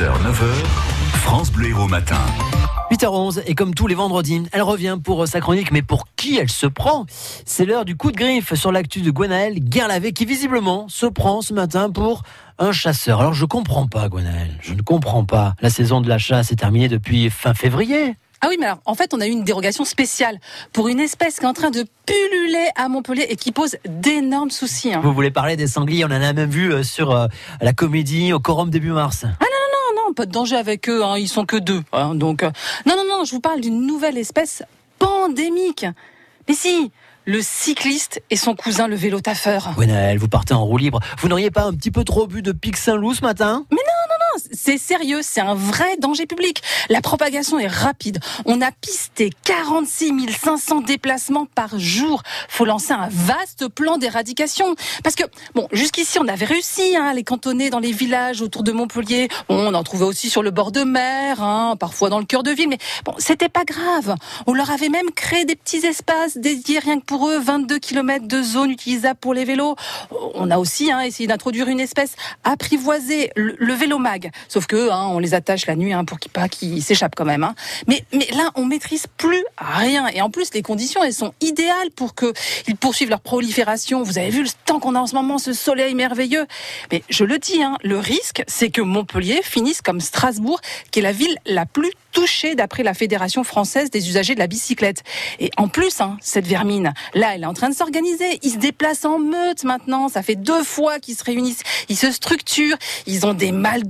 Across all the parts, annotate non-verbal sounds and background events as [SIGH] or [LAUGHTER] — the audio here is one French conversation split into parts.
6h, 9h, France Bleu Héros Matin. 8h11 et comme tous les vendredis, elle revient pour sa chronique, mais pour qui elle se prend? C'est l'heure du coup de griffe sur l'actu de Gwenaël Guerlavé qui visiblement se prend ce matin pour un chasseur. Alors je comprends pas Gwenaël, je ne comprends pas. La saison de la chasse est terminée depuis fin février. Ah oui, mais alors, en fait, on a eu une dérogation spéciale pour une espèce qui est en train de pulluler à Montpellier et qui pose d'énormes soucis. hein. Vous voulez parler des sangliers? On en a même vu euh, sur euh, la comédie au Corum début mars. Ah non, pas de danger avec eux, hein, ils sont que deux. hein, donc, euh, non, non, non, je vous parle d'une nouvelle espèce pandémique. Mais si, le cycliste et son cousin le vélo taffeur. Gwenaël, vous partez en roue libre. Vous n'auriez pas un petit peu trop bu de Pic Saint-Loup ce matin? C'est sérieux, c'est un vrai danger public. La propagation est rapide. On a pisté 46 500 déplacements par jour. Faut lancer un vaste plan d'éradication. Parce que, bon, jusqu'ici, on avait réussi hein, à les cantonner dans les villages autour de Montpellier. Bon, on en trouvait aussi sur le bord de mer, hein, parfois dans le cœur de ville. Mais bon, c'était pas grave. On leur avait même créé des petits espaces dédiés rien que pour eux, 22 km de zones utilisables pour les vélos. On a aussi hein, essayé d'introduire une espèce apprivoisée, le, le vélo mag. Sauf que hein, on les attache la nuit hein, pour qu'ils pas s'échappent quand même. Hein. Mais, là, on maîtrise plus rien. Et en plus, les conditions, elles sont idéales pour que ils poursuivent leur prolifération. Vous avez vu le temps qu'on a en ce moment, ce soleil merveilleux. Mais je le dis, le risque, c'est que Montpellier finisse comme Strasbourg, qui est la ville la plus touchée d'après la Fédération française des usagers de la bicyclette. Et en plus, cette vermine, là, elle est en train de s'organiser. Ils se déplacent en meute maintenant. Ça fait deux fois qu'ils se réunissent. Ils se structurent. Ils ont des mâles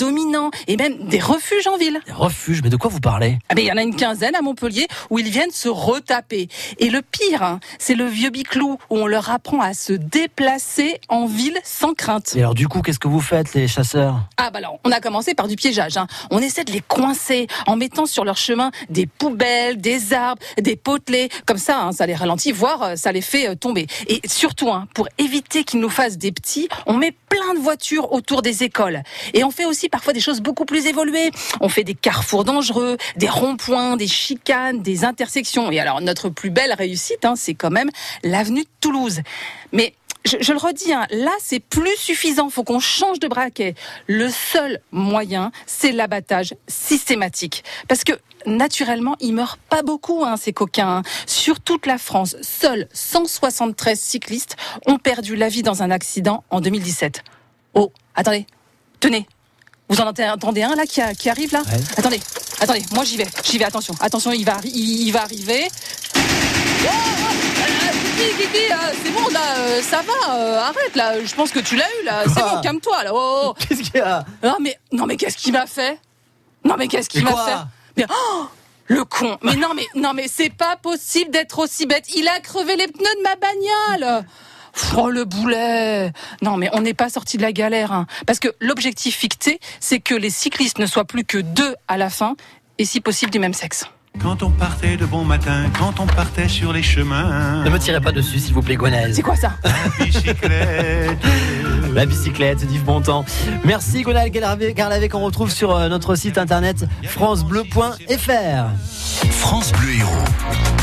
et même des refuges en ville. Des refuges, mais de quoi vous parlez? Ah ben, il y en a une quinzaine à Montpellier où ils viennent se retaper. Et le pire, hein, c'est le vieux biclou où on leur apprend à se déplacer en ville sans crainte. Et alors du coup, qu'est-ce que vous faites les chasseurs? Ah bah alors, on a commencé par du piégeage. hein. On essaie de les coincer en mettant sur leur chemin des poubelles, des arbres, des potelets. Comme ça, hein, ça les ralentit, voire euh, ça les fait euh, tomber. Et surtout, hein, pour éviter qu'ils nous fassent des petits, on met plein de voitures autour des écoles. Et on fait aussi parfois des choses beaucoup plus évoluées. On fait des carrefours dangereux, des ronds-points, des chicanes, des intersections. Et alors, notre plus belle réussite, hein, c'est quand même l'avenue de Toulouse. Mais je, le redis, hein, là, c'est plus suffisant. Faut qu'on change de braquet. Le seul moyen, c'est l'abattage systématique. Parce que naturellement, ils meurent pas beaucoup, hein, ces coquins. Sur toute la France, seuls 173 cyclistes ont perdu la vie dans un accident en 2017. Oh, attendez, tenez. Vous en entendez un là qui, a- qui arrive là? Ouais. Attendez, attendez, moi j'y vais, j'y vais, attention, attention, il va, il, il va arriver. Oh, oh, euh, Kiki, euh, c'est bon là, euh, ça va, euh, arrête là, je pense que tu l'as eu là, c'est bon, calme-toi là. Oh, oh. Qu'est-ce qu'il y a? Non mais, non mais qu'est-ce qu'il m'a fait? Non mais qu'est-ce qu'il m'a fait? Mais oh, le con. Mais non mais non mais c'est pas possible d'être aussi bête. Il a crevé les pneus de ma bagnole. Oh le boulet Non mais on n'est pas sorti de la galère hein. parce que l'objectif fixé c'est que les cyclistes ne soient plus que deux à la fin et si possible du même sexe. Quand on partait de bon matin, quand on partait sur les chemins, Ne me tirez pas dessus, s'il vous plaît, Gwenaël. C'est quoi ça? La bicyclette. [LAUGHS] La bicyclette d'Yves Bontemps. Merci Gwenaël Guerlavé, qu'on retrouve sur euh, notre site internet francebleu.fr. France Bleu Héros.